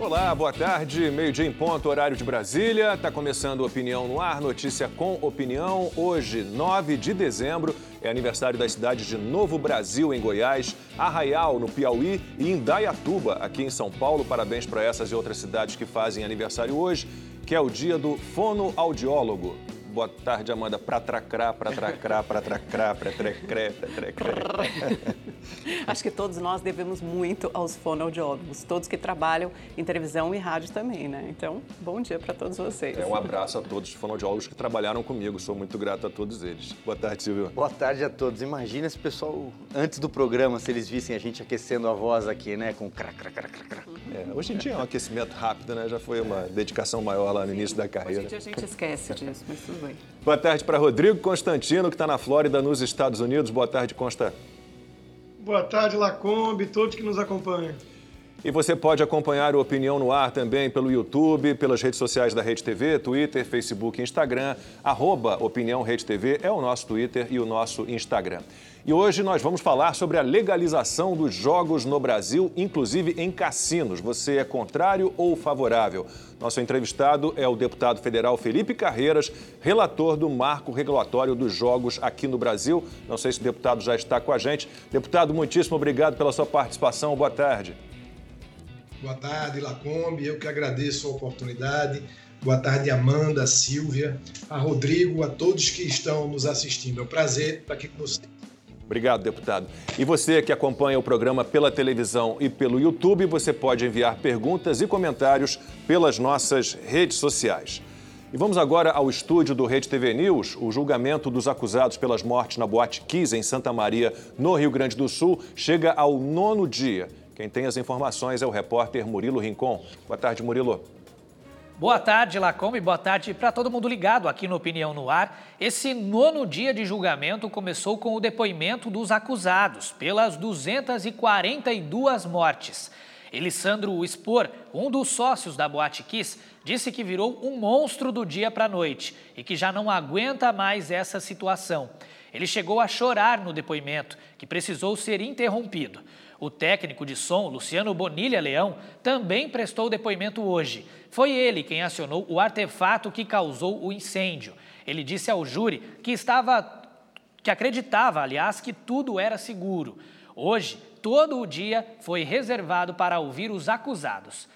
Olá, boa tarde. Meio-dia em ponto, horário de Brasília. Está começando Opinião no Ar, notícia com opinião. Hoje, 9 de dezembro, é aniversário das cidades de Novo Brasil, em Goiás, Arraial, no Piauí e Indaiatuba, aqui em São Paulo. Parabéns para essas e outras cidades que fazem aniversário hoje, que é o dia do fonoaudiólogo. Boa tarde, Amanda. Pratracrá, pratracrá, pratracrá, pretrecré, pretrecré. Acho que todos nós devemos muito aos fonoaudiólogos, todos que trabalham em televisão e rádio também, né? Então, bom dia para todos vocês. É um abraço a todos os fonoaudiólogos que trabalharam comigo. Sou muito grato a todos eles. Boa tarde, Silvio. Boa tarde a todos. Imagina esse pessoal, antes do programa, se eles vissem a gente aquecendo a voz aqui, né? Com crac, crac, crac, crac. É, hoje em dia é um aquecimento rápido, né? Já foi uma dedicação maior lá no início da carreira. Hoje em dia a gente esquece disso, mas tudo bem. Boa tarde para Rodrigo Constantino, que está na Flórida, nos Estados Unidos. Boa tarde, Consta. Boa tarde, Lacombe, todos que nos acompanham. E você pode acompanhar o Opinião no Ar também pelo YouTube, pelas redes sociais da Rede TV, Twitter, Facebook Instagram. Arroba Opinião Rede TV é o nosso Twitter e o nosso Instagram. E hoje nós vamos falar sobre a legalização dos jogos no Brasil, inclusive em cassinos. Você é contrário ou favorável? Nosso entrevistado é o deputado federal Felipe Carreiras, relator do marco regulatório dos jogos aqui no Brasil. Não sei se o deputado já está com a gente. Deputado, muitíssimo obrigado pela sua participação. Boa tarde. Boa tarde, Lacombe. Eu que agradeço a oportunidade. Boa tarde, Amanda, Silvia, a Rodrigo, a todos que estão nos assistindo. É um prazer estar aqui com vocês. Obrigado, deputado. E você que acompanha o programa pela televisão e pelo YouTube, você pode enviar perguntas e comentários pelas nossas redes sociais. E vamos agora ao estúdio do Rede TV News. O julgamento dos acusados pelas mortes na Boate Kiss, em Santa Maria, no Rio Grande do Sul, chega ao nono dia. Quem tem as informações é o repórter Murilo Rincon. Boa tarde, Murilo. Boa tarde, Lacombe. Boa tarde para todo mundo ligado aqui no Opinião no Ar. Esse nono dia de julgamento começou com o depoimento dos acusados pelas 242 mortes. Elisandro Expor, um dos sócios da Boate Kiss, disse que virou um monstro do dia para a noite e que já não aguenta mais essa situação. Ele chegou a chorar no depoimento, que precisou ser interrompido. O técnico de som, Luciano Bonilha Leão, também prestou depoimento hoje. Foi ele quem acionou o artefato que causou o incêndio. Ele disse ao júri que estava que acreditava, aliás, que tudo era seguro. Hoje, todo o dia foi reservado para ouvir os acusados.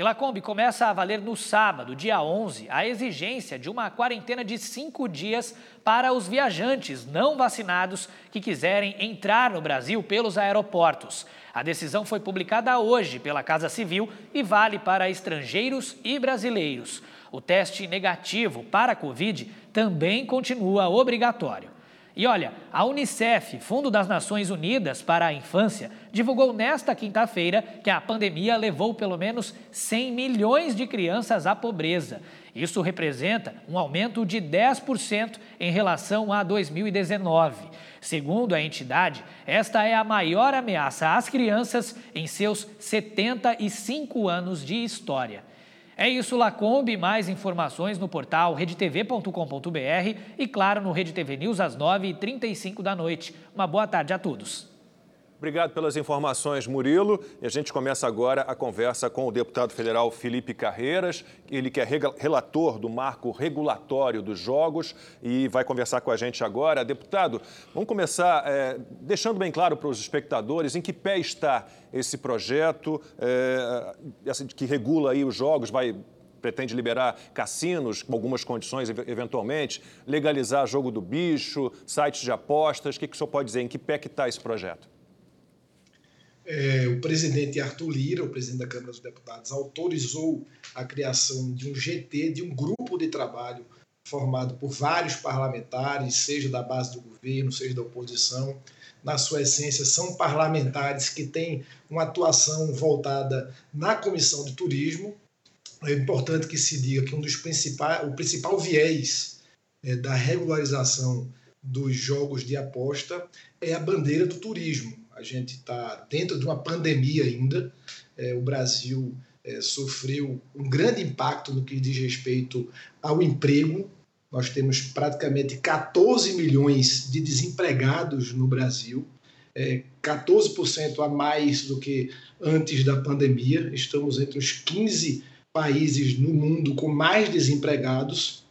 E Lacombe começa a valer no sábado, dia 11, a exigência de uma quarentena de cinco dias para os viajantes não vacinados que quiserem entrar no Brasil pelos aeroportos. A decisão foi publicada hoje pela Casa Civil e vale para estrangeiros e brasileiros. O teste negativo para a Covid também continua obrigatório. E olha, a Unicef, Fundo das Nações Unidas para a Infância, divulgou nesta quinta-feira que a pandemia levou pelo menos 100 milhões de crianças à pobreza. Isso representa um aumento de 10% em relação a 2019. Segundo a entidade, esta é a maior ameaça às crianças em seus 75 anos de história. É isso, Lacombe. Mais informações no portal redetv.com.br e, claro, no Rede TV News às 9h35 da noite. Uma boa tarde a todos. Obrigado pelas informações, Murilo. E a gente começa agora a conversa com o deputado federal Felipe Carreiras, ele que é relator do marco regulatório dos jogos e vai conversar com a gente agora. Deputado, vamos começar é, deixando bem claro para os espectadores em que pé está esse projeto é, que regula aí os jogos, vai pretende liberar cassinos com algumas condições, eventualmente, legalizar jogo do bicho, sites de apostas. O que, que o senhor pode dizer? Em que pé que está esse projeto? É, o presidente Arthur Lira, o presidente da Câmara dos Deputados, autorizou a criação de um GT, de um grupo de trabalho formado por vários parlamentares, seja da base do governo, seja da oposição. Na sua essência, são parlamentares que têm uma atuação voltada na Comissão de Turismo. É importante que se diga que um dos principais, o principal viés é, da regularização dos jogos de aposta é a bandeira do turismo a gente está dentro de uma pandemia ainda. É, o Brasil é, sofreu um grande impacto no que diz respeito ao emprego. Nós temos praticamente 14 milhões de desempregados no Brasil. é, 14% a mais do que antes da pandemia. Estamos entre os 15 países no mundo com mais desempregados.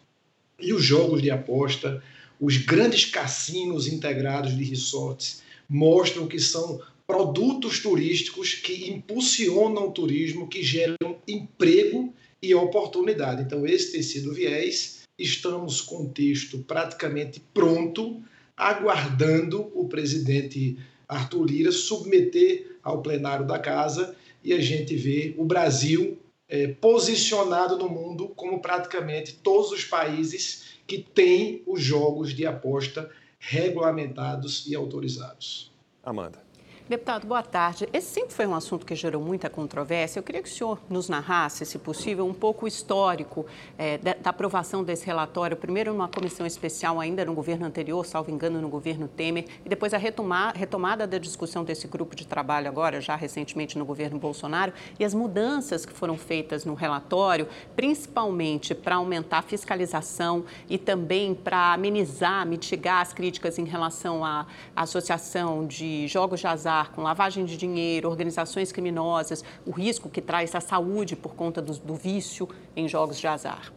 E os jogos de aposta, os grandes cassinos integrados de resorts, mostram que são produtos turísticos que impulsionam o turismo, que geram emprego e oportunidade. Então, esse tem sido o viés. Estamos com o texto praticamente pronto, aguardando o presidente Arthur Lira submeter ao plenário da casa e a gente vê o Brasil é, posicionado no mundo como praticamente todos os países que têm os jogos de aposta regulamentados e autorizados. Amanda. Deputado, boa tarde. Esse sempre foi um assunto que gerou muita controvérsia. Eu queria que o senhor nos narrasse, se possível, um pouco o histórico é, da, da, aprovação desse relatório, primeiro numa comissão especial ainda no governo anterior, salvo engano, no governo Temer, e depois a retomar, retomada da discussão desse grupo de trabalho agora, já recentemente no governo Bolsonaro, e as mudanças que foram feitas no relatório, principalmente para aumentar a fiscalização e também para amenizar, mitigar as críticas em relação à associação de jogos de azar com lavagem de dinheiro, organizações criminosas, o risco que traz à saúde por conta do, do vício em jogos de azar?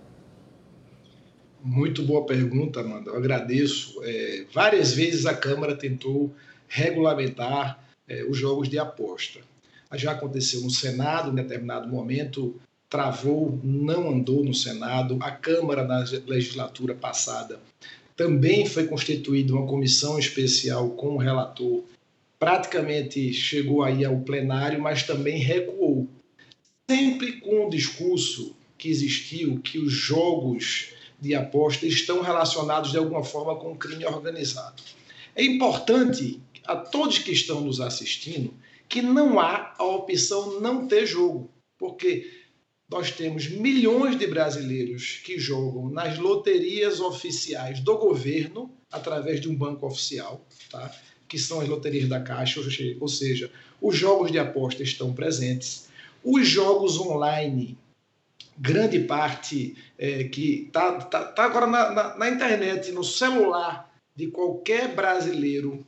Muito boa pergunta, Amanda. Eu agradeço. É, várias vezes a Câmara tentou regulamentar é, os jogos de aposta. Já aconteceu no Senado, em determinado momento, travou, não andou no Senado. A Câmara, na legislatura passada, também foi constituída uma comissão especial com o relator praticamente chegou aí ao plenário, mas também recuou. Sempre com o discurso que existiu que os jogos de aposta estão relacionados de alguma forma com o crime organizado. É importante a todos que estão nos assistindo que não há a opção não ter jogo, porque nós temos milhões de brasileiros que jogam nas loterias oficiais do governo através de um banco oficial, tá? Que são as loterias da Caixa, ou seja, os jogos de aposta estão presentes. Os jogos online, grande parte é, que está tá, tá agora na, na, na, internet, no celular de qualquer brasileiro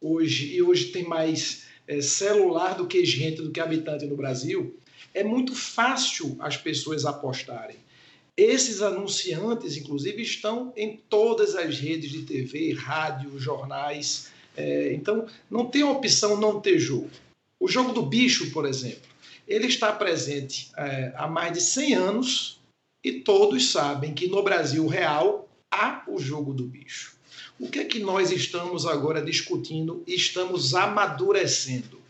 hoje, e hoje tem mais é, celular do que gente, do que habitante no Brasil, é muito fácil as pessoas apostarem. Esses anunciantes, inclusive, estão em todas as redes de TV, rádio, jornais, é, então, não tem opção não ter jogo. O jogo do bicho, por exemplo, ele está presente é, há mais de 100 anos e todos sabem que no Brasil real há o jogo do bicho. O que é que nós estamos agora discutindo e estamos amadurecendo?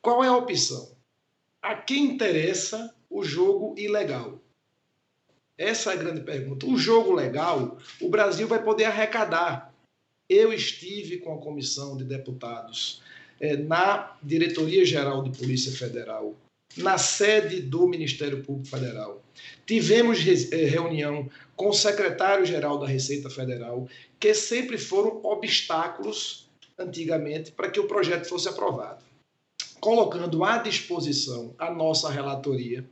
Qual é a opção? A quem interessa o jogo ilegal? Essa é a grande pergunta. O jogo legal, o Brasil vai poder arrecadar eu estive com a comissão de deputados é, na Diretoria Geral de Polícia Federal, na sede do Ministério Público Federal. Tivemos é, reunião com o secretário-geral da Receita Federal, que sempre foram obstáculos antigamente para que o projeto fosse aprovado. Colocando à disposição a nossa relatoria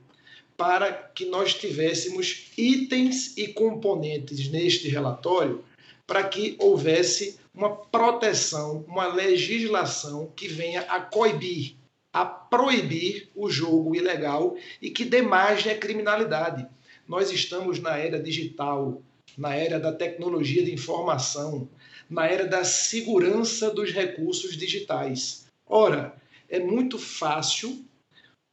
para que nós tivéssemos itens e componentes neste relatório para que houvesse uma proteção, uma legislação que venha a coibir, a proibir o jogo ilegal e que dê margem à criminalidade. Nós estamos na era digital, na era da tecnologia de informação, na era da segurança dos recursos digitais. Ora, é muito fácil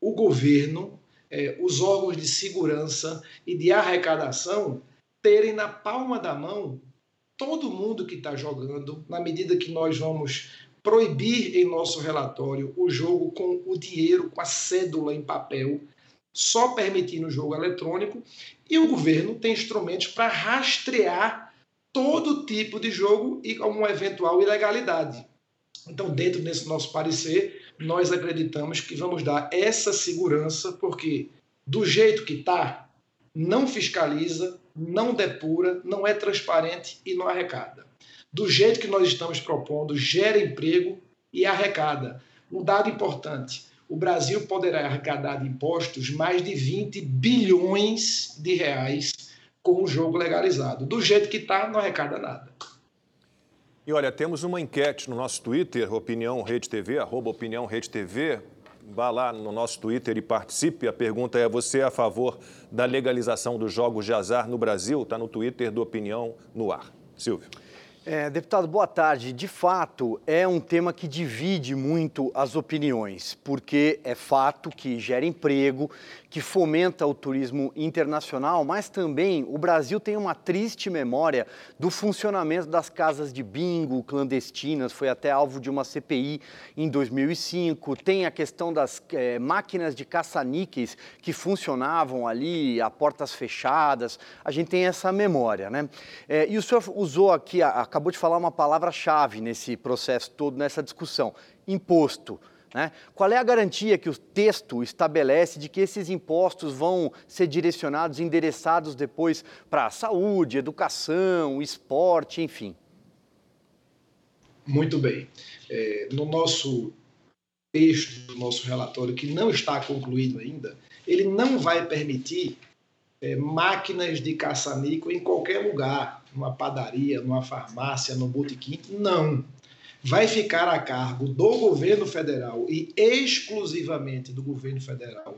o governo, eh, os órgãos de segurança e de arrecadação terem na palma da mão todo mundo que está jogando, na medida que nós vamos proibir em nosso relatório o jogo com o dinheiro, com a cédula em papel, só permitindo o jogo eletrônico, e o governo tem instrumentos para rastrear todo tipo de jogo e uma eventual ilegalidade. Então, dentro desse nosso parecer, nós acreditamos que vamos dar essa segurança, porque do jeito que está, não fiscaliza, não depura, não é transparente e não arrecada. Do jeito que nós estamos propondo, gera emprego e arrecada. Um dado importante: o Brasil poderá arrecadar de impostos mais de 20 bilhões de reais com o jogo legalizado. Do jeito que está, não arrecada nada. E olha, temos uma enquete no nosso Twitter, Opinião Rede TV, arroba Opinião Rede TV. Vá lá no nosso Twitter e participe. A pergunta é: você é a favor da legalização dos jogos de azar no Brasil? Está no Twitter do Opinião no ar. Silvio. É, deputado, boa tarde. De fato, é um tema que divide muito as opiniões, porque é fato que gera emprego, que fomenta o turismo internacional, mas também o Brasil tem uma triste memória do funcionamento das casas de bingo clandestinas, foi até alvo de uma CPI em 2005. Tem a questão das é, máquinas de caça-níqueis que funcionavam ali a portas fechadas, a gente tem essa memória, né? É, e o senhor usou aqui, acabou de falar uma palavra-chave nesse processo todo, nessa discussão: imposto. Né? Qual é a garantia que o texto estabelece de que esses impostos vão ser direcionados, endereçados depois para saúde, educação, esporte, enfim? Muito bem. É, no nosso texto, do nosso relatório, que não está concluído ainda, ele não vai permitir é, máquinas de caça-níquel em qualquer lugar, numa padaria, numa farmácia, no botequim. Não vai ficar a cargo do governo federal e exclusivamente do governo federal,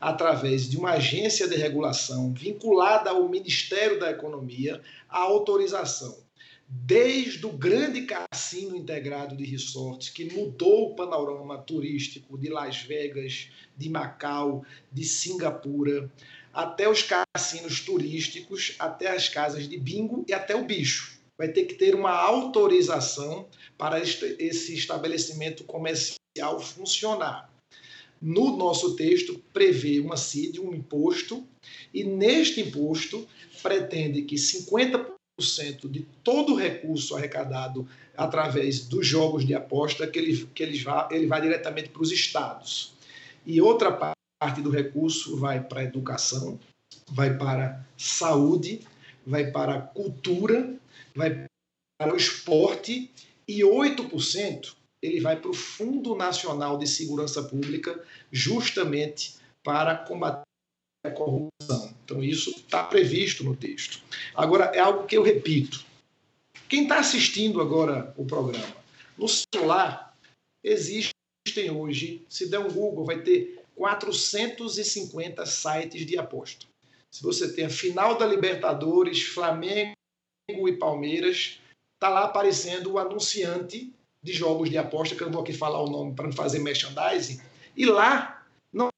através de uma agência de regulação vinculada ao Ministério da Economia, a autorização. Desde o grande cassino integrado de resorts, que mudou o panorama turístico de Las Vegas, de Macau, de Singapura, até os cassinos turísticos, até as casas de bingo e até o bicho vai ter que ter uma autorização para esse estabelecimento comercial funcionar. No nosso texto, prevê uma CID, um imposto, e neste imposto pretende que 50% de todo o recurso arrecadado através dos jogos de aposta, que ele, que ele, vá, ele vai diretamente para os estados. E outra parte do recurso vai para a educação, vai para saúde, vai para cultura vai para o esporte e 8% ele vai para o Fundo Nacional de Segurança Pública, justamente para combater a corrupção. Então, isso está previsto no texto. Agora, é algo que eu repito. Quem está assistindo agora o programa, no celular, existem hoje, se der um Google, vai ter 450 sites de aposta. Se você tem a final da Libertadores, Flamengo e Palmeiras, tá lá aparecendo o anunciante de jogos de aposta, que eu não vou aqui falar o nome para não fazer merchandising, e lá não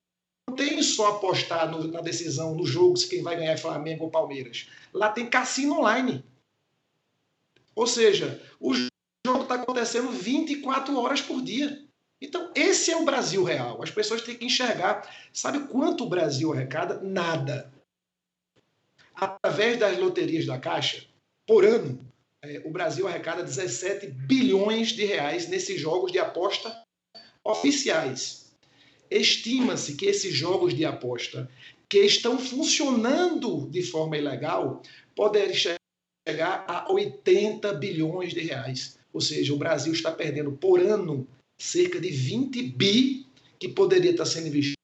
tem só apostar no, na decisão, no jogo, se quem vai ganhar é Flamengo ou Palmeiras. Lá tem cassino online. Ou seja, o jogo está acontecendo 24 horas por dia. Então, esse é o Brasil real. As pessoas têm que enxergar. Sabe quanto o Brasil arrecada? Nada. Através das loterias da Caixa, por ano, é, o Brasil arrecada 17 bilhões de reais nesses jogos de aposta oficiais. Estima-se que esses jogos de aposta que estão funcionando de forma ilegal podem chegar a 80 bilhões de reais. Ou seja, o Brasil está perdendo por ano cerca de 20 bi que poderia estar sendo investido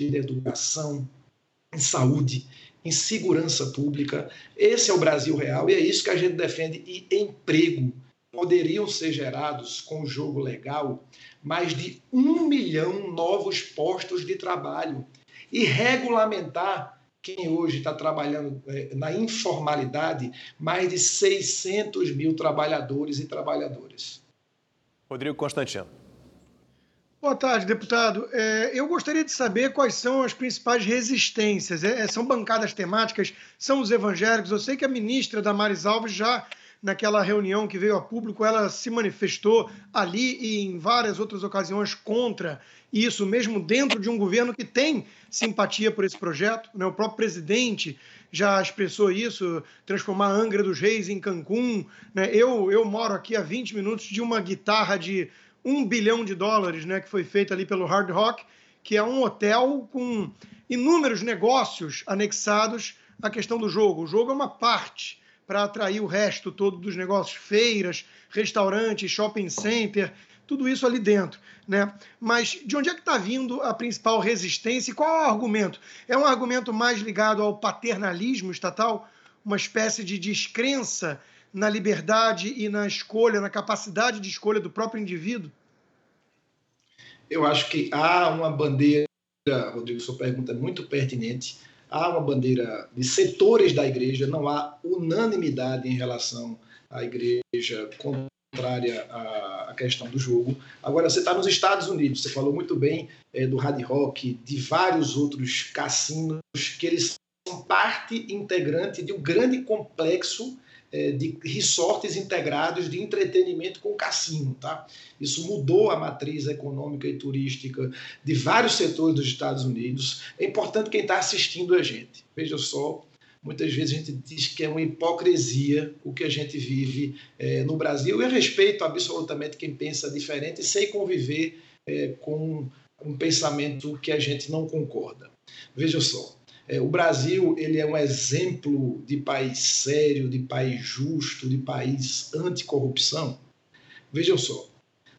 em educação, em saúde, em segurança pública. Esse é o Brasil real e é isso que a gente defende. E emprego. Poderiam ser gerados, com o jogo legal, mais de um milhão novos postos de trabalho. E regulamentar quem hoje está trabalhando é, na informalidade, mais de 600 mil trabalhadores e trabalhadoras. Rodrigo Constantino. Boa tarde, deputado. É, eu gostaria de saber quais são as principais resistências. É, são bancadas temáticas? São os evangélicos? Eu sei que a ministra Damares Alves já naquela reunião que veio a público, ela se manifestou ali e em várias outras ocasiões contra isso, mesmo dentro de um governo que tem simpatia por esse projeto. Né? O próprio presidente já expressou isso, transformar a Angra dos Reis em Cancún. Né? Eu, eu moro aqui a 20 minutos de uma guitarra de um bilhão de dólares, né, que foi feito ali pelo Hard Rock, que é um hotel com inúmeros negócios anexados à questão do jogo. O jogo é uma parte para atrair o resto todo dos negócios, feiras, restaurantes, shopping center, tudo isso ali dentro, né? Mas de onde é que está vindo a principal resistência e qual é o argumento? É um argumento mais ligado ao paternalismo estatal, uma espécie de descrença na liberdade e na escolha, na capacidade de escolha do próprio indivíduo? Eu acho que há uma bandeira, Rodrigo, sua pergunta é muito pertinente. Há uma bandeira de setores da igreja, não há unanimidade em relação à igreja contrária à questão do jogo. Agora, você está nos Estados Unidos, você falou muito bem é, do Hard Rock, de vários outros cassinos, que eles são parte integrante de um grande complexo de resorts integrados de entretenimento com cassino. Tá? Isso mudou a matriz econômica e turística de vários setores dos Estados Unidos. É importante quem está assistindo a gente. Veja só, muitas vezes a gente diz que é uma hipocrisia o que a gente vive é, no Brasil. Eu respeito absolutamente quem pensa diferente e sei conviver é, com um pensamento que a gente não concorda. Veja só, é, o Brasil ele é um exemplo de país sério, de país justo, de país anticorrupção. Vejam só,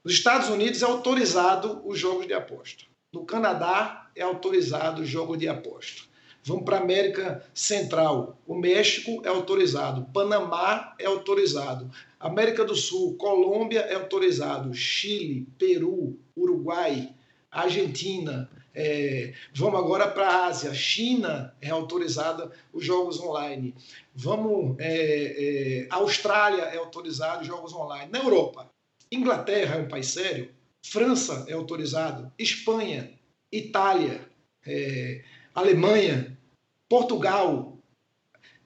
nos Estados Unidos é autorizado os jogos de aposta. No Canadá é autorizado o jogo de aposta. Vamos para a América Central. O México é autorizado. Panamá é autorizado. América do Sul, Colômbia é autorizado. Chile, Peru, Uruguai, Argentina, é, vamos agora para a Ásia. China é autorizada os jogos online. Vamos. É, é, Austrália é autorizado os jogos online. Na Europa, Inglaterra é um país sério. França é autorizado. Espanha, Itália, é, Alemanha, Portugal.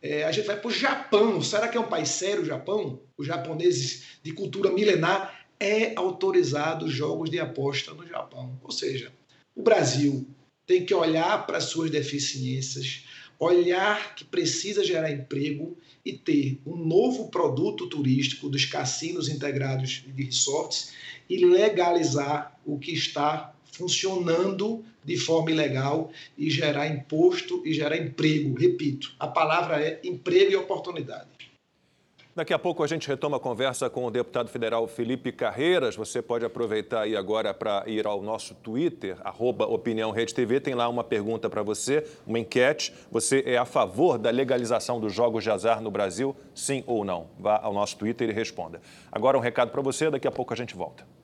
É, a gente vai para o Japão. Será que é um país sério o Japão? Os japoneses de cultura milenar é autorizado jogos de aposta no Japão. Ou seja, o Brasil tem que olhar para as suas deficiências, olhar que precisa gerar emprego e ter um novo produto turístico dos cassinos integrados de resorts e legalizar o que está funcionando de forma ilegal e gerar imposto e gerar emprego. Repito, a palavra é emprego e oportunidade. Daqui a pouco a gente retoma a conversa com o deputado federal Felipe Carreiras. Você pode aproveitar aí agora para ir ao nosso Twitter, arroba Opinião Rede TV. Tem lá uma pergunta para você, uma enquete. Você é a favor da legalização dos jogos de azar no Brasil? Sim ou não? Vá ao nosso Twitter e responda. Agora um recado para você, daqui a pouco a gente volta.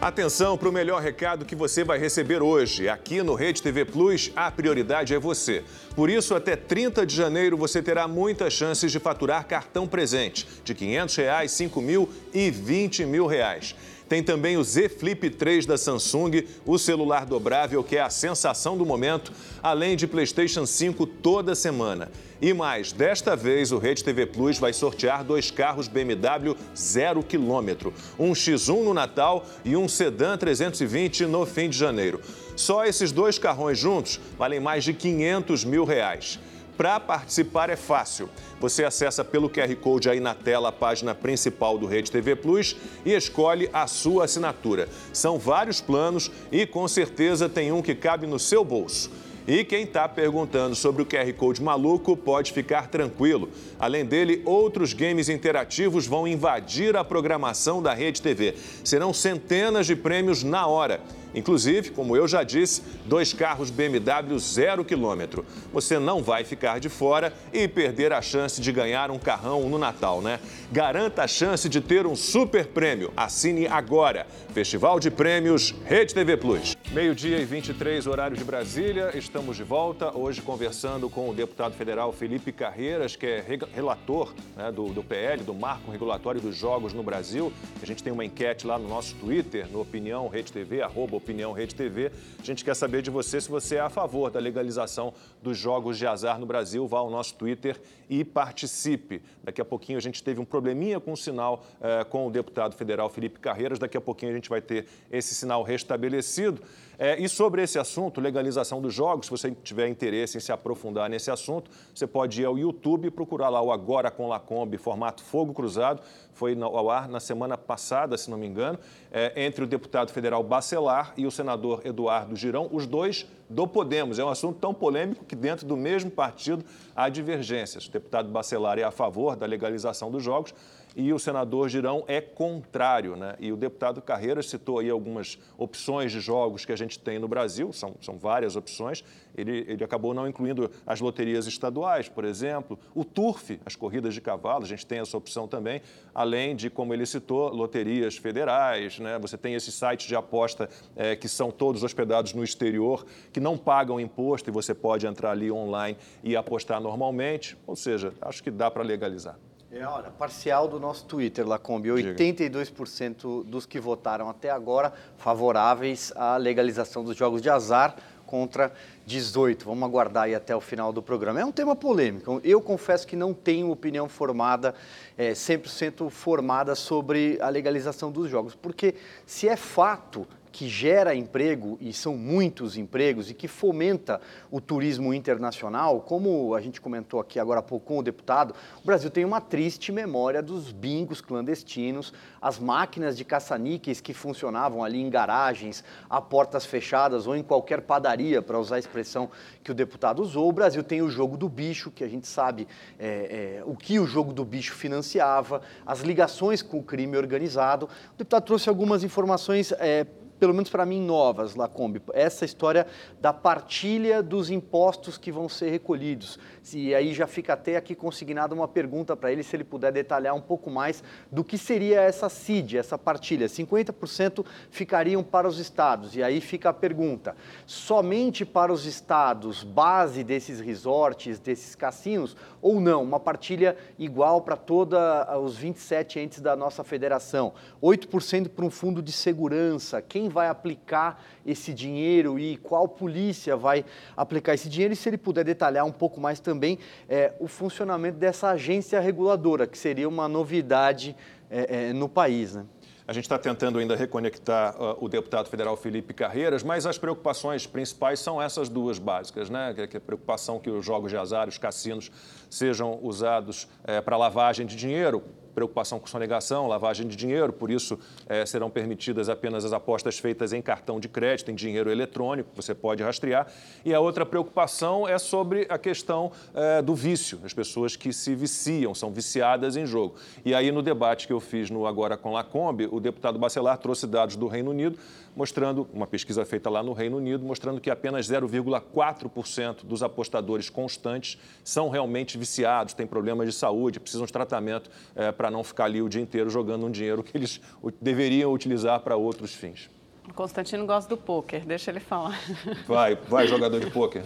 Atenção para o melhor recado que você vai receber hoje. Aqui no Rede TV Plus, a prioridade é você. Por isso, até 30 de janeiro, você terá muitas chances de faturar cartão presente de R$ 500, R$ 5 mil e 20 mil. Reais. Tem também o Z Flip 3 da Samsung, o celular dobrável que é a sensação do momento, além de PlayStation 5 toda semana. E mais, desta vez o Rede TV Plus vai sortear dois carros BMW 0 km, um X1 no Natal e um Sedan 320 no fim de janeiro. Só esses dois carrões juntos valem mais de 500 mil reais. Para participar é fácil. Você acessa pelo QR Code aí na tela a página principal do Rede TV Plus e escolhe a sua assinatura. São vários planos e com certeza tem um que cabe no seu bolso. E quem está perguntando sobre o QR Code maluco pode ficar tranquilo. Além dele, outros games interativos vão invadir a programação da Rede TV. Serão centenas de prêmios na hora. Inclusive, como eu já disse, dois carros BMW zero quilômetro. Você não vai ficar de fora e perder a chance de ganhar um carrão no Natal, né? Garanta a chance de ter um super prêmio. Assine agora. Festival de Prêmios Rede TV Plus. Meio-dia e 23, horário de Brasília. Estamos de volta. Hoje conversando com o deputado federal Felipe Carreiras, que é relator né, do, do PL, do Marco Regulatório dos Jogos no Brasil. A gente tem uma enquete lá no nosso Twitter, no Opinião Rede TV, arroba Opinião Rede TV. A gente quer saber de você se você é a favor da legalização dos jogos de azar no Brasil. Vá ao nosso Twitter e participe. Daqui a pouquinho a gente teve um probleminha com o sinal eh, com o deputado federal Felipe Carreiras. Daqui a pouquinho a gente vai ter esse sinal restabelecido. É, e sobre esse assunto, legalização dos jogos, se você tiver interesse em se aprofundar nesse assunto, você pode ir ao YouTube e procurar lá o Agora com Lacombe, formato Fogo Cruzado. Foi ao ar na semana passada, se não me engano, é, entre o deputado federal Bacelar e o senador Eduardo Girão, os dois do Podemos. É um assunto tão polêmico que dentro do mesmo partido há divergências. O deputado Bacelar é a favor da legalização dos jogos, e o senador Girão é contrário. Né? E o deputado Carreiras citou aí algumas opções de jogos que a gente tem no Brasil, são, são várias opções. Ele, ele acabou não incluindo as loterias estaduais, por exemplo, o turf, as corridas de cavalo, a gente tem essa opção também, além de, como ele citou, loterias federais. Né? Você tem esses sites de aposta é, que são todos hospedados no exterior, que não pagam imposto e você pode entrar ali online e apostar normalmente. Ou seja, acho que dá para legalizar. É, olha, parcial do nosso Twitter, Lacombe. 82% dos que votaram até agora favoráveis à legalização dos jogos de azar contra 18. Vamos aguardar aí até o final do programa. É um tema polêmico. Eu confesso que não tenho opinião formada, é, 100% formada sobre a legalização dos jogos, porque se é fato que gera emprego, e são muitos empregos, e que fomenta o turismo internacional, como a gente comentou aqui agora há pouco com o deputado, o Brasil tem uma triste memória dos bingos clandestinos, as máquinas de caça-níqueis que funcionavam ali em garagens, a portas fechadas ou em qualquer padaria, para usar a expressão que o deputado usou. O Brasil tem o jogo do bicho, que a gente sabe é, é, o que o jogo do bicho financiava, as ligações com o crime organizado. O deputado trouxe algumas informações. É, pelo menos para mim, novas, Lacombe. Essa história da partilha dos impostos que vão ser recolhidos. E aí já fica até aqui consignada uma pergunta para ele, se ele puder detalhar um pouco mais do que seria essa CID, essa partilha. 50% ficariam para os estados. E aí fica a pergunta: somente para os estados, base desses resorts, desses cassinos, ou não? Uma partilha igual para todos os 27 entes da nossa federação. 8% para um fundo de segurança. Quem vai aplicar esse dinheiro e qual polícia vai aplicar esse dinheiro e se ele puder detalhar um pouco mais também é, o funcionamento dessa agência reguladora, que seria uma novidade é, é, no país. Né? A gente está tentando ainda reconectar uh, o deputado federal Felipe Carreiras, mas as preocupações principais são essas duas básicas, né? Que, que a preocupação que os jogos de azar, os cassinos, sejam usados é, para lavagem de dinheiro, preocupação com sonegação, lavagem de dinheiro, por isso é, serão permitidas apenas as apostas feitas em cartão de crédito, em dinheiro eletrônico, você pode rastrear. E a outra preocupação é sobre a questão é, do vício, as pessoas que se viciam, são viciadas em jogo. E aí, no debate que eu fiz no Agora com Lacombe, o deputado Bacelar trouxe dados do Reino Unido, mostrando, uma pesquisa feita lá no Reino Unido, mostrando que apenas 0,4% dos apostadores constantes são realmente viciados, têm problemas de saúde, precisam de tratamento é, para não ficar ali o dia inteiro jogando um dinheiro que eles deveriam utilizar para outros fins. O Constantino gosta do pôquer, deixa ele falar. Vai, vai, jogador de pôquer.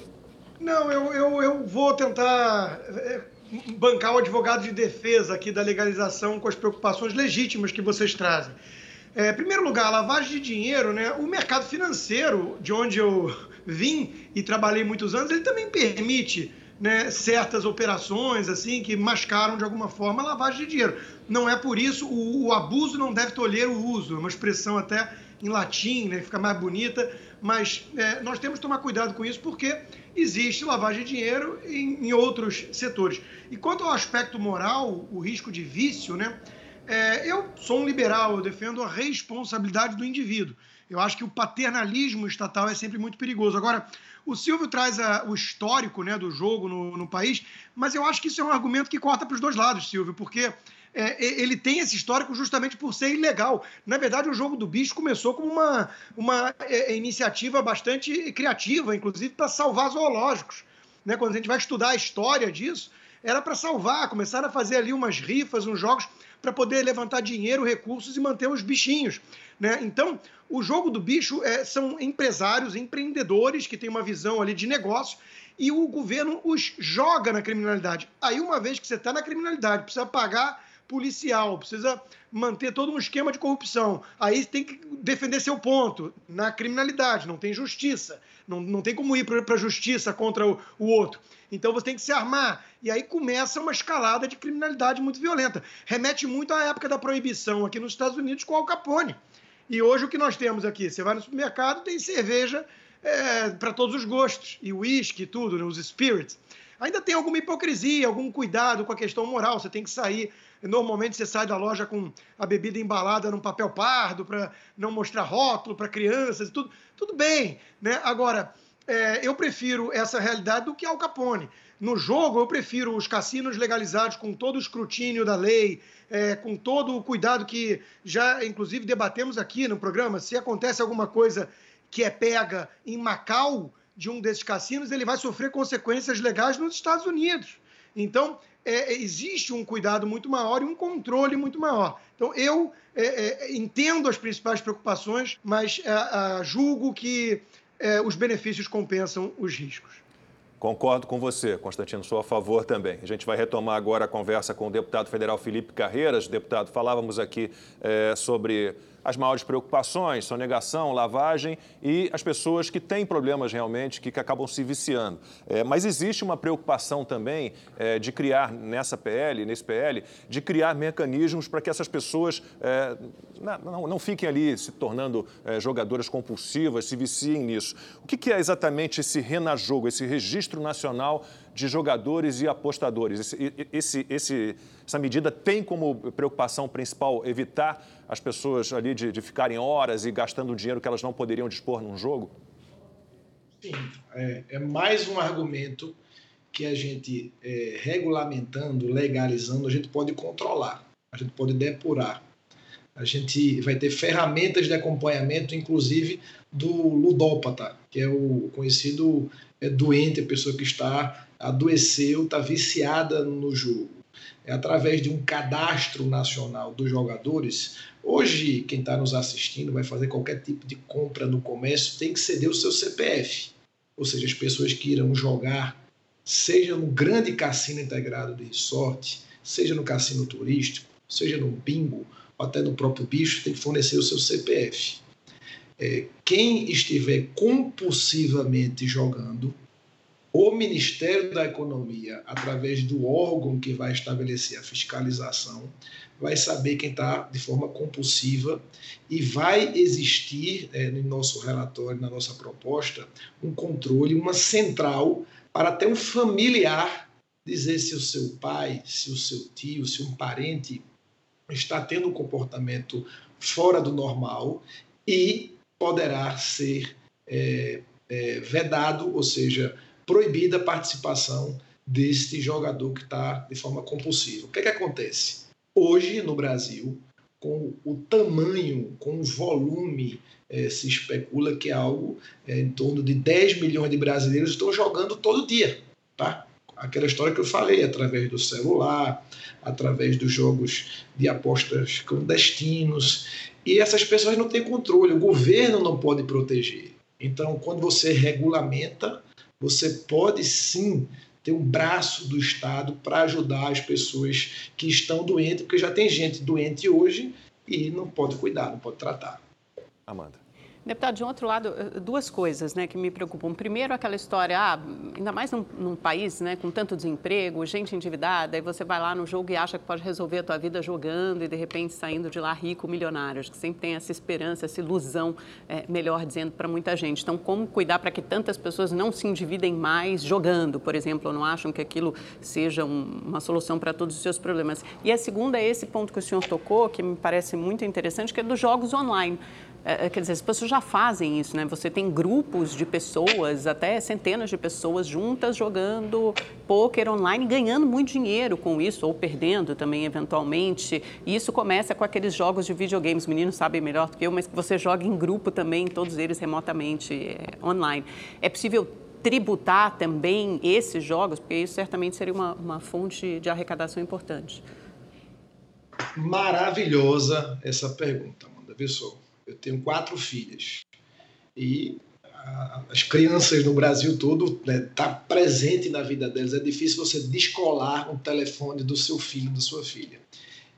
Não, eu, eu, eu vou tentar é, bancar o advogado de defesa aqui da legalização com as preocupações legítimas que vocês trazem. É, em primeiro lugar, lavagem de dinheiro, né? O mercado financeiro, de onde eu vim e trabalhei muitos anos, ele também permite né, certas operações assim que mascaram de alguma forma a lavagem de dinheiro. Não é por isso, o, o abuso não deve tolher o uso, é uma expressão até em latim, né, fica mais bonita, mas é, nós temos que tomar cuidado com isso porque existe lavagem de dinheiro em, em outros setores. E quanto ao aspecto moral, o risco de vício, né, é, eu sou um liberal, eu defendo a responsabilidade do indivíduo. Eu acho que o paternalismo estatal é sempre muito perigoso. Agora, o Silvio traz a, o histórico né, do jogo no, no, país, mas eu acho que isso é um argumento que corta para os dois lados, Silvio, porque é, ele tem esse histórico justamente por ser ilegal. Na verdade, o jogo do bicho começou como uma, uma é, iniciativa bastante criativa, inclusive para salvar zoológicos. Né? Quando a gente vai estudar a história disso, era para salvar, começaram a fazer ali umas rifas, uns jogos para poder levantar dinheiro, recursos e manter os bichinhos. Né? Então, o jogo do bicho é, são empresários, empreendedores que têm uma visão ali de negócio e o governo os joga na criminalidade. Aí, uma vez que você está na criminalidade, precisa pagar policial, precisa manter todo um esquema de corrupção. Aí tem que defender seu ponto na criminalidade, não tem justiça, não, não tem como ir para a justiça contra o, o outro. Então você tem que se armar. E aí começa uma escalada de criminalidade muito violenta. Remete muito à época da proibição aqui nos Estados Unidos com o Al Capone. E hoje o que nós temos aqui? Você vai no supermercado, tem cerveja é, para todos os gostos, e uísque tudo, né, os spirits. Ainda tem alguma hipocrisia, algum cuidado com a questão moral. Você tem que sair. Normalmente você sai da loja com a bebida embalada num papel pardo para não mostrar rótulo para crianças e tudo. Tudo bem, né? Agora, é, eu prefiro essa realidade do que Al Capone. No jogo, eu prefiro os cassinos legalizados com todo o escrutínio da lei, é, com todo o cuidado que já, inclusive, debatemos aqui no programa. Se acontece alguma coisa que é pega em Macau, de um desses cassinos, ele vai sofrer consequências legais nos Estados Unidos. Então, é, existe um cuidado muito maior e um controle muito maior. Então, eu é, é entendo as principais preocupações, mas é, julgo que é, os benefícios compensam os riscos. Concordo com você, Constantino, sou a favor também. A gente vai retomar agora a conversa com o deputado federal Felipe Carreiras. Deputado, falávamos aqui é, sobre as maiores preocupações, sonegação, lavagem e as pessoas que têm problemas realmente, que, que acabam se viciando. É, mas existe uma preocupação também é, de criar nessa PL, nesse PL, de criar mecanismos para que essas pessoas é, não, não, fiquem ali se tornando jogadoras compulsivas, se viciem nisso. O que, que é exatamente esse Renajogo, esse registro nacional de jogadores e apostadores? Esse, esse, esse, essa medida tem como preocupação principal evitar as pessoas ali de, de ficarem horas e gastando dinheiro que elas não poderiam dispor num jogo? Sim, é, é mais um argumento que a gente, é, regulamentando, legalizando, a gente pode controlar, a gente pode depurar. A gente vai ter ferramentas de acompanhamento, inclusive do ludópata, que é o conhecido é, doente, a pessoa que está adoeceu, está viciada no jogo. É através de um cadastro nacional dos jogadores. Hoje, quem está nos assistindo vai fazer qualquer tipo de compra no comércio, tem que ceder o seu CPF. Ou seja, as pessoas que irão jogar, seja no grande cassino integrado de resort, seja no cassino turístico, seja no bingo, ou até no próprio bicho, tem que fornecer o seu CPF. É, quem estiver compulsivamente jogando, o Ministério da Economia, através do órgão que vai estabelecer a fiscalização, vai saber quem está de forma compulsiva e vai existir, é, no nosso relatório, na nossa proposta, um controle, uma central para até um familiar dizer se o seu pai, se o seu tio, se um parente está tendo um comportamento fora do normal e poderá ser é, é, vedado, ou seja, proibida a participação deste jogador que está de forma compulsiva. O que, é que acontece? Hoje, no Brasil, com o tamanho, com o volume, é, se especula que é algo é, em torno de 10 milhões de brasileiros estão jogando todo dia. Tá? Aquela história que eu falei, através do celular, através dos jogos de apostas clandestinos. E essas pessoas não têm controle, o governo não pode proteger. Então, quando você regulamenta, você pode sim ter um braço do Estado para ajudar as pessoas que estão doentes, porque já tem gente doente hoje e não pode cuidar, não pode tratar. Amanda. Deputado, de um outro lado, eh, duas coisas né, que me preocupam. Primeiro, aquela história, ah, ainda mais num, num, país né, com tanto desemprego, gente endividada, e você vai lá no jogo e acha que pode resolver a tua vida jogando e, de repente, saindo de lá rico, milionário. Acho que sempre tem essa esperança, essa ilusão, é, melhor dizendo, para muita gente. Então, como cuidar para que tantas pessoas não se endividem mais jogando, por exemplo, ou não acham que aquilo seja um, uma solução para todos os seus problemas? E a segunda é esse ponto que o senhor tocou, que me parece muito interessante, que é dos jogos online. É, é, quer dizer, as pessoas já fazem isso, né? Você tem grupos de pessoas, até centenas de pessoas juntas jogando pôquer online, ganhando muito dinheiro com isso, ou perdendo também, eventualmente. E isso começa com aqueles jogos de videogames, meninos sabem melhor do que eu, mas você joga em grupo também, todos eles remotamente, é, online. É possível tributar também esses jogos, porque isso certamente seria uma, uma fonte de arrecadação importante. Maravilhosa essa pergunta, Amanda Pessoa. Eu tenho quatro filhas. E as crianças no Brasil todo né, tá presente na vida delas. É difícil você descolar um telefone do seu filho, da sua filha.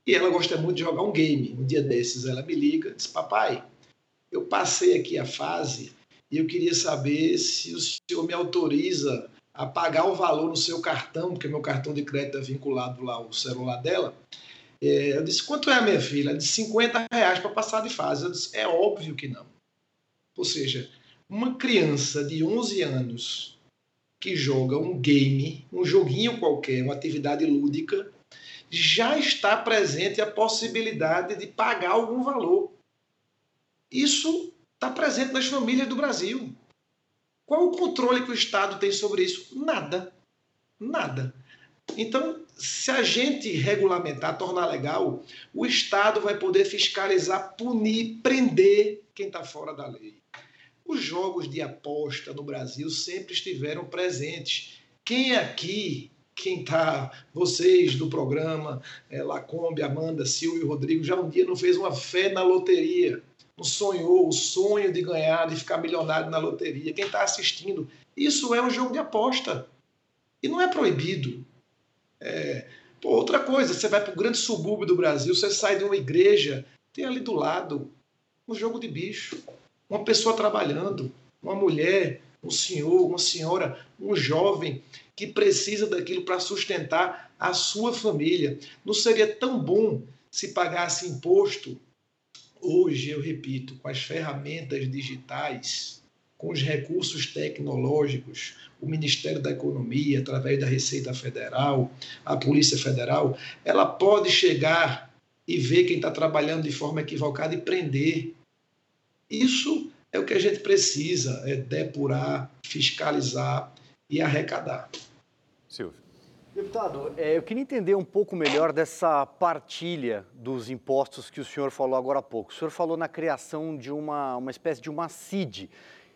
E ela gosta muito de jogar um game. Um dia desses ela me liga e diz: Papai, eu passei aqui a fase e eu queria saber se o senhor me autoriza a pagar o valor no seu cartão, porque meu cartão de crédito é vinculado lá ao celular dela. É, eu disse, quanto é a minha filha? Disse, 50 reais para passar de fase. Eu disse, é óbvio que não. Ou seja, uma criança de 11 anos que joga um game, um joguinho qualquer, uma atividade lúdica, já está presente a possibilidade de pagar algum valor. Isso está presente nas famílias do Brasil. Qual o controle que o Estado tem sobre isso? Nada. Nada. Então, se a gente regulamentar, tornar legal, o Estado vai poder fiscalizar, punir, prender quem está fora da lei. Os jogos de aposta no Brasil sempre estiveram presentes. Quem aqui, quem está, vocês do programa, é, Lacombe, Amanda, Silvio e Rodrigo, já um dia não fez uma fé na loteria? Não sonhou o sonho de ganhar, de ficar milionário na loteria? Quem está assistindo? Isso é um jogo de aposta. E não é proibido. É, pô, outra coisa, você vai para o grande subúrbio do Brasil, você sai de uma igreja, tem ali do lado um jogo de bicho, uma pessoa trabalhando, uma mulher, um senhor, uma senhora, um jovem que precisa daquilo para sustentar a sua família. Não seria tão bom se pagasse imposto hoje, eu repito, com as ferramentas digitais, com os recursos tecnológicos, o Ministério da Economia, através da Receita Federal, a Polícia Federal, ela pode chegar e ver quem está trabalhando de forma equivocada e prender. Isso é o que a gente precisa, é depurar, fiscalizar e arrecadar. Silvio. Deputado, é, eu queria entender um pouco melhor dessa partilha dos impostos que o senhor falou agora há pouco. O senhor falou na criação de uma, uma espécie de uma CID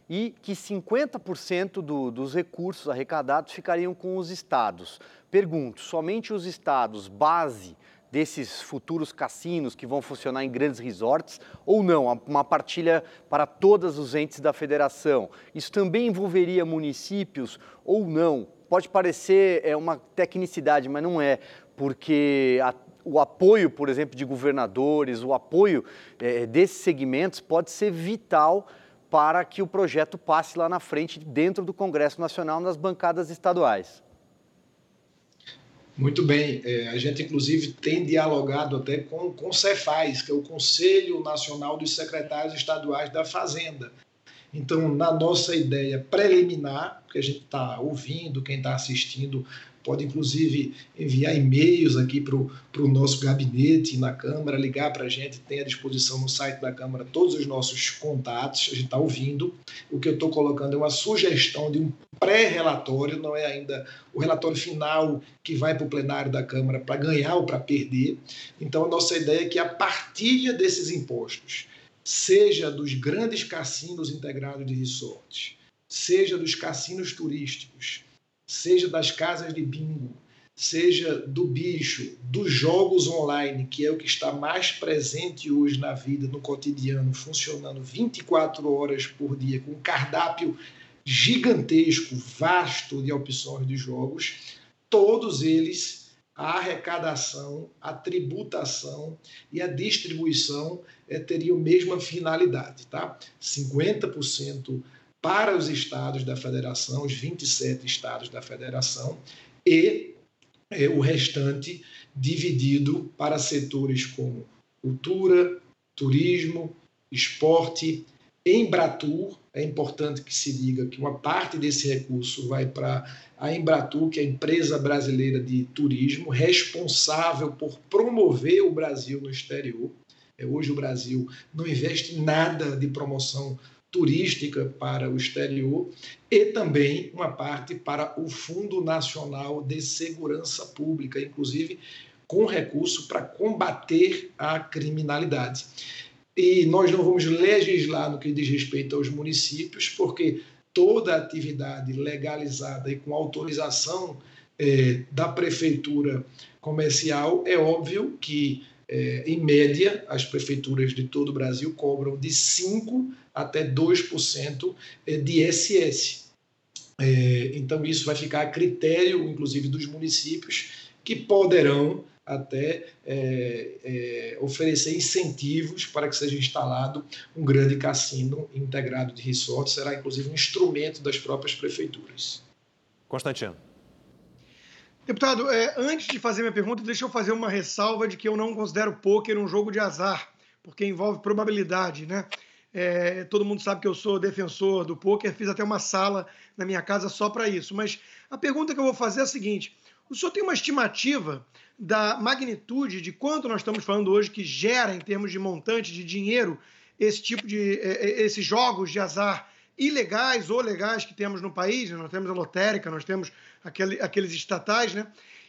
e que 50% do, dos recursos arrecadados ficariam com os estados. Pergunto, somente os estados base desses futuros cassinos que vão funcionar em grandes resorts ou não? Uma partilha para todos os entes da federação. Isso também envolveria municípios ou não? Pode parecer é uma tecnicidade, mas não é, porque a, o apoio, por exemplo, de governadores, o apoio é, desses segmentos pode ser vital para que o projeto passe lá na frente, dentro do Congresso Nacional, nas bancadas estaduais. Muito bem. É, a gente, inclusive, tem dialogado até com, com o Cefaz, que é o Conselho Nacional dos Secretários Estaduais da Fazenda. Então, na nossa ideia preliminar, que a gente está ouvindo, quem está assistindo pode inclusive enviar e-mails aqui para o nosso gabinete na Câmara, ligar para a gente, tem à disposição no site da Câmara todos os nossos contatos, a gente está ouvindo. O que eu estou colocando é uma sugestão de um pré-relatório, não é ainda o relatório final que vai para o plenário da Câmara para ganhar ou para perder. Então, a nossa ideia é que a partilha desses impostos, seja dos grandes cassinos integrados de resorts, seja dos cassinos turísticos, seja das casas de bingo, seja do bicho, dos jogos online, que é o que está mais presente hoje na vida, no cotidiano, funcionando 24 horas por dia, com um cardápio gigantesco, vasto de opções de jogos, todos eles a arrecadação, a tributação e a distribuição é, teriam a mesma finalidade, tá? 50% para os estados da federação, os 27 estados da federação, e é, o restante dividido para setores como cultura, turismo, esporte, Embratur, é importante que se diga que uma parte desse recurso vai para a Embratur, que é a empresa brasileira de turismo, responsável por promover o Brasil no exterior. É, hoje o Brasil não investe nada de promoção para o exterior e também uma parte para o Fundo Nacional de Segurança Pública, inclusive com recurso para combater a criminalidade. E nós não vamos legislar no que diz respeito aos municípios, porque toda atividade legalizada e com autorização é, da prefeitura comercial, é óbvio que, é, em média, as prefeituras de todo o Brasil cobram de 5 até 2% eh, de SS. É, então, isso vai ficar a critério, inclusive, dos municípios, que poderão até é, é, oferecer incentivos para que seja instalado um grande cassino integrado de resort, será inclusive um instrumento das próprias prefeituras. Constantino. Deputado, é, antes de fazer minha pergunta, deixa eu fazer uma ressalva de que eu não considero pôquer um jogo de azar, porque envolve probabilidade, né? É, todo mundo sabe que eu sou defensor do poker, fiz até uma sala na minha casa só para isso. Mas a pergunta que eu vou fazer é a seguinte: o senhor tem uma estimativa da magnitude de quanto nós estamos falando hoje que gera em termos de montante de dinheiro esse tipo de é, é esses jogos de azar ilegais ou legais que temos no país, né? nós temos a lotérica, nós temos aquele, aqueles estatais, né?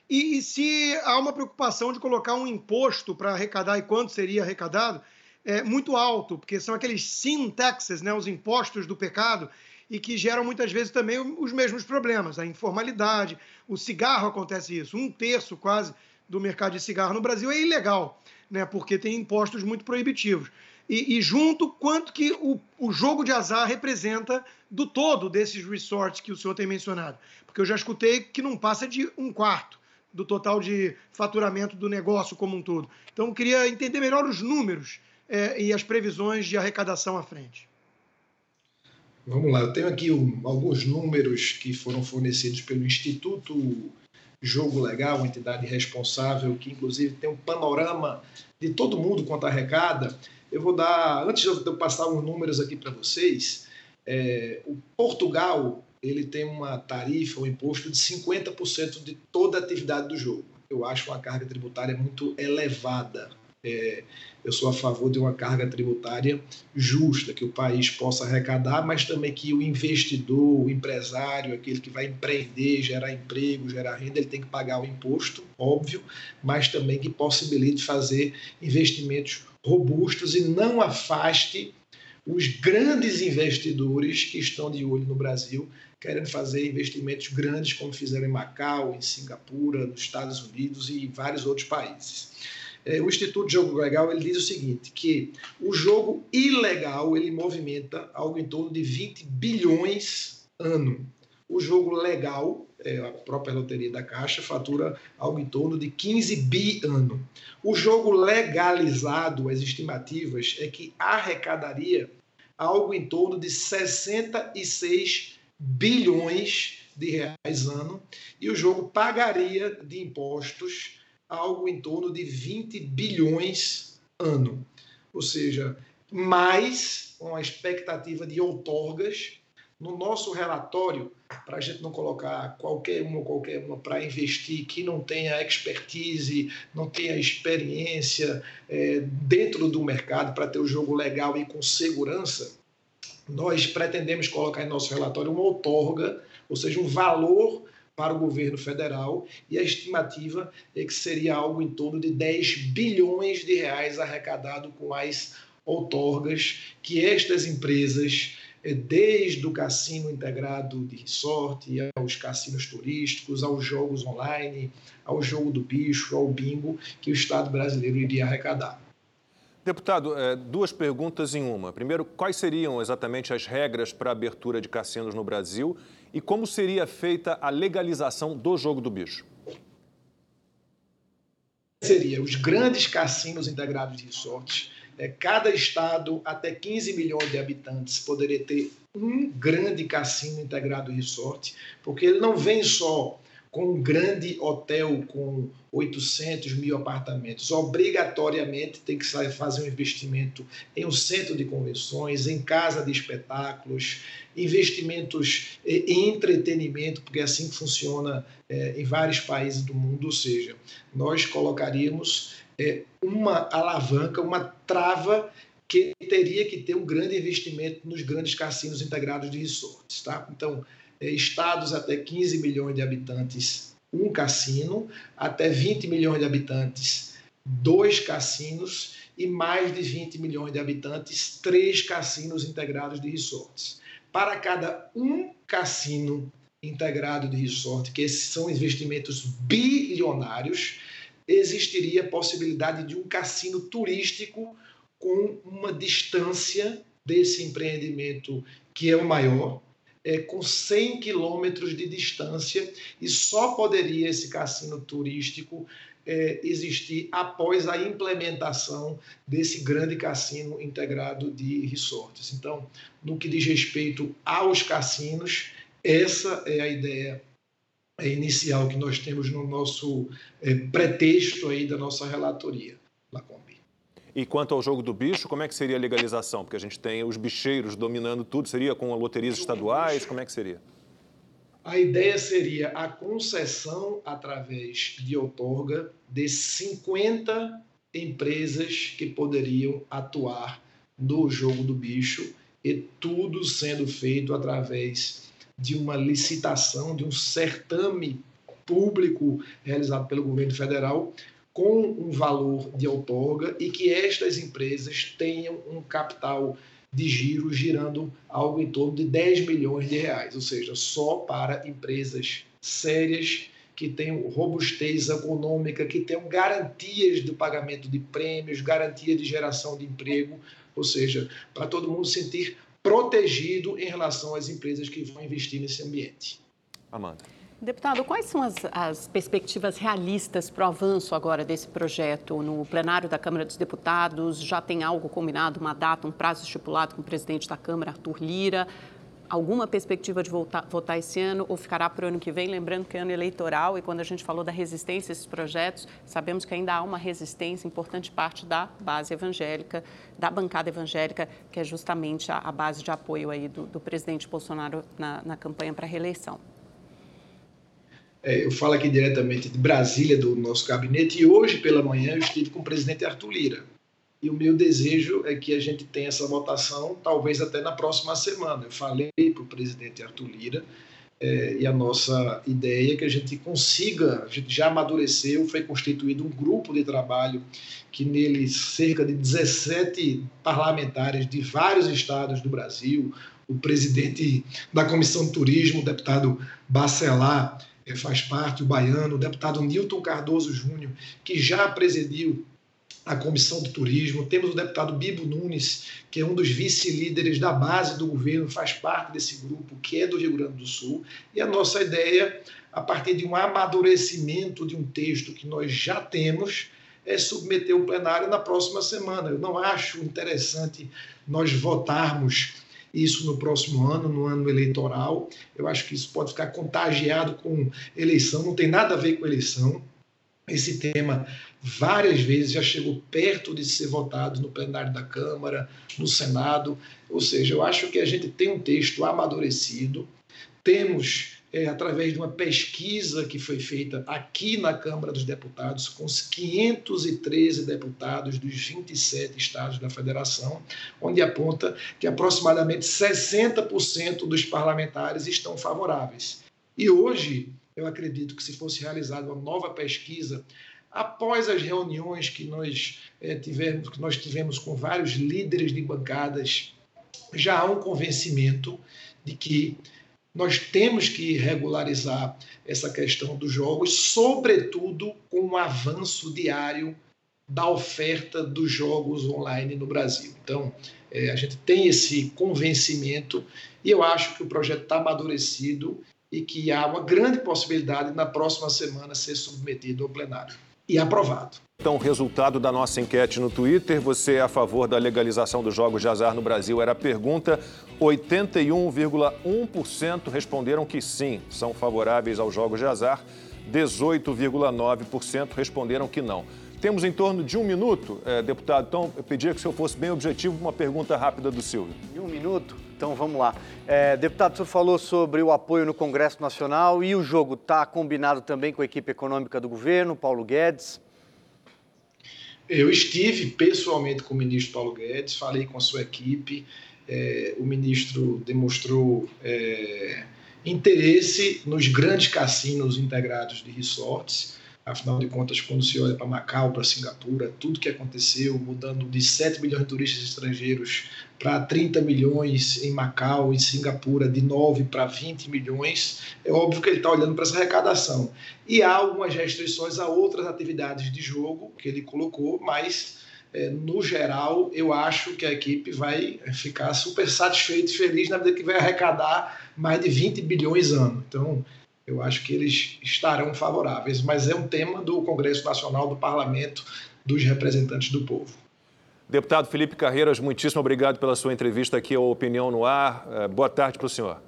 E, e, se há uma preocupação de colocar um imposto para arrecadar e quanto seria arrecadado, é muito alto, porque são aqueles sin taxes, né, os impostos do pecado, e que geram muitas vezes também os mesmos problemas, a informalidade, o cigarro acontece isso, um terço quase do mercado de cigarro no Brasil é ilegal, né, porque tem impostos muito proibitivos. E, e junto, quanto que o, o jogo de azar representa do todo desses resorts que o senhor tem mencionado. Porque eu já escutei que não passa de um quarto do total de faturamento do negócio como um todo. Então, queria entender melhor os números é, e as previsões de arrecadação à frente. Vamos lá, eu tenho aqui um, alguns números que foram fornecidos pelo Instituto Jogo Legal, uma entidade responsável que, inclusive, tem um panorama de todo mundo quanto arrecada. Eu vou dar, antes de eu passar uns números aqui para vocês, é, o Portugal ele tem uma tarifa, um imposto de 50% de toda a atividade do jogo. Eu acho uma carga tributária muito elevada. É, eu sou a favor de uma carga tributária justa, que o país possa arrecadar, mas também que o investidor, o empresário, aquele que vai empreender, gerar emprego, gerar renda, ele tem que pagar o imposto, óbvio, mas também que possibilite fazer investimentos robustos e não afaste os grandes investidores que estão de olho no Brasil, querendo fazer investimentos grandes, como fizeram em Macau, em Singapura, nos Estados Unidos e em vários outros países. É, o Instituto Jogo Legal ele diz o seguinte, que o jogo ilegal ele movimenta algo em torno de 20 bilhões ano. O jogo legal, é, a própria loteria da Caixa, fatura algo em torno de 15 bi ano. O jogo legalizado, as estimativas, é que arrecadaria algo em torno de 66 bilhões de reais ano e o jogo pagaria de impostos algo em torno de 20 bilhões ano. Ou seja, mais uma expectativa de outorgas. No nosso relatório, para a gente não colocar qualquer uma qualquer uma para investir que não tenha expertise, não tenha experiência é, dentro do mercado para ter o jogo legal e com segurança, nós pretendemos colocar em nosso relatório uma outorga, ou seja, um valor para o governo federal e a estimativa é que seria algo em torno de 10 bilhões de reais arrecadado com as outorgas que estas empresas é, desde o cassino integrado de resort, aos cassinos turísticos, aos jogos online, ao jogo do bicho, ao bingo, que o Estado brasileiro iria arrecadar. Deputado, é, duas perguntas em uma. Primeiro, quais seriam exatamente as regras para a abertura de cassinos no Brasil e como seria feita a legalização do jogo do bicho? Seria os grandes cassinos integrados de resorts é, cada estado, até 15 milhões de habitantes, poderia ter um grande cassino integrado resort, porque ele não vem só com um grande hotel com 800 mil apartamentos. Obrigatoriamente tem que fazer um investimento em um centro de convenções, em casa de espetáculos, investimentos em entretenimento, porque é assim que funciona é, em vários países do mundo. Ou seja, nós colocaríamos é, uma alavanca, uma trava que teria que ter um grande investimento nos grandes cassinos integrados de resorts. Tá? Então, estados até 15 milhões de habitantes, um cassino, até 20 milhões de habitantes, dois cassinos, e mais de 20 milhões de habitantes, três cassinos integrados de resorts. Para cada um cassino integrado de resort, que esses são investimentos bilionários, existiria a possibilidade de um cassino turístico com uma distância desse empreendimento que é o maior, é, com 100 quilômetros de distância, e só poderia esse cassino turístico é, existir após a implementação desse grande cassino integrado de resorts. Então, no que diz respeito aos cassinos, essa é a ideia inicial que nós temos no nosso é, pretexto aí da nossa relatoria, Lacombe. E quanto ao jogo do bicho, como é que seria a legalização? Porque a gente tem os bicheiros dominando tudo, seria com loterias estaduais, como é que seria? A ideia seria a concessão através de outorga de 50 empresas que poderiam atuar no jogo do bicho e tudo sendo feito através de uma licitação, de um certame público realizado pelo governo federal com um valor de outorga e que estas empresas tenham um capital de giro girando algo em torno de 10 milhões de reais, ou seja, só para empresas sérias que tenham robustez econômica, que tenham garantias do pagamento de prêmios, garantia de geração de emprego, ou seja, para todo mundo sentir protegido em relação às empresas que vão investir nesse ambiente. Amanda. Deputado, quais são as, as perspectivas realistas para o avanço agora desse projeto no plenário da Câmara dos Deputados? Já tem algo combinado, uma data, um prazo estipulado com o presidente da Câmara, Arthur Lira? Alguma perspectiva de voltar, votar esse ano ou ficará para o ano que vem? Lembrando que é ano eleitoral e quando a gente falou da resistência a esses projetos, sabemos que ainda há uma resistência importante parte da base evangélica, da bancada evangélica, que é justamente a, a base de apoio aí do, do presidente Bolsonaro na, na campanha para a reeleição. É, eu falo aqui diretamente de Brasília, do nosso gabinete, e hoje pela manhã eu estive com o presidente Arthur Lira. E o meu desejo é que a gente tenha essa votação, talvez até na próxima semana. Eu falei para o presidente Arthur Lira, é, e a nossa ideia é que a gente consiga, a gente já amadureceu, foi constituído um grupo de trabalho que nele cerca de 17 parlamentares de vários estados do Brasil, o presidente da Comissão de Turismo, o deputado Bacelar, faz parte, o baiano, o deputado Newton Cardoso Júnior, que já presidiu a Comissão do Turismo. Temos o deputado Bibo Nunes, que é um dos vice-líderes da base do governo, faz parte desse grupo, que é do Rio Grande do Sul. E a nossa ideia, a partir de um amadurecimento de um texto que nós já temos, é submeter o plenário na próxima semana. Eu não acho interessante nós votarmos isso no próximo ano, no ano eleitoral. Eu acho que isso pode ficar contagiado com eleição, não tem nada a ver com eleição. Esse tema várias vezes já chegou perto de ser votado no plenário da Câmara, no Senado. Ou seja, eu acho que a gente tem um texto amadurecido, temos é, através de uma pesquisa que foi feita aqui na Câmara dos Deputados, com os 513 deputados dos 27 estados da federação, onde aponta que aproximadamente 60% dos parlamentares estão favoráveis. E hoje, eu acredito que se fosse realizada uma nova pesquisa, após as reuniões que nós, é, tivemos, que nós tivemos com vários líderes de bancadas, já há um convencimento de que nós temos que regularizar essa questão dos jogos, sobretudo com o avanço diário da oferta dos jogos online no Brasil. Então, é, a gente tem esse convencimento e eu acho que o projeto está amadurecido e que há uma grande possibilidade na próxima semana ser submetido ao plenário e aprovado. Então, o resultado da nossa enquete no Twitter, você é a favor da legalização dos jogos de azar no Brasil? Era a pergunta. 81,1% responderam que sim, são favoráveis aos jogos de azar. 18,9% responderam que não. Temos em torno de um minuto, eh, deputado. Então, eu pedia que o senhor fosse bem objetivo, uma pergunta rápida do Silvio. Em um minuto? Então, vamos lá. É, deputado, senhor falou sobre o apoio no Congresso Nacional e o jogo está combinado também com a equipe econômica do governo, Paulo Guedes? Eu estive pessoalmente com o ministro Paulo Guedes, falei com a sua equipe, é, o ministro demonstrou é, interesse nos grandes cassinos integrados de resorts. Afinal de contas, quando se olha para Macau, para Singapura, tudo que aconteceu, mudando de 7 milhões de turistas estrangeiros para 30 milhões em Macau, em Singapura, de 9 para 20 milhões, é óbvio que ele está olhando para essa arrecadação. E há algumas restrições a outras atividades de jogo que ele colocou, mas é, no geral, eu acho que a equipe vai ficar super satisfeita e feliz na medida que vai arrecadar mais de 20 bilhões ano. Então, eu acho que eles estarão favoráveis, mas é um tema do Congresso Nacional, do Parlamento, dos representantes do povo. Deputado Felipe Carreiras, muitíssimo obrigado pela sua entrevista aqui ao Opinião no Ar. É, boa tarde para o senhor.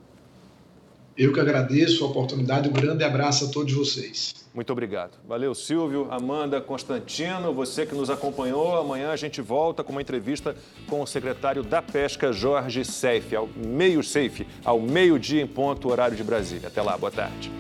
Eu que agradeço a oportunidade, um grande abraço a todos vocês. Muito obrigado. Valeu, Silvio, Amanda, Constantino, você que nos acompanhou. Amanhã a gente volta com uma entrevista com o secretário da Pesca, Jorge Seif, ao meio Seif, ao meio-dia em ponto, horário de Brasília. Até lá, boa tarde.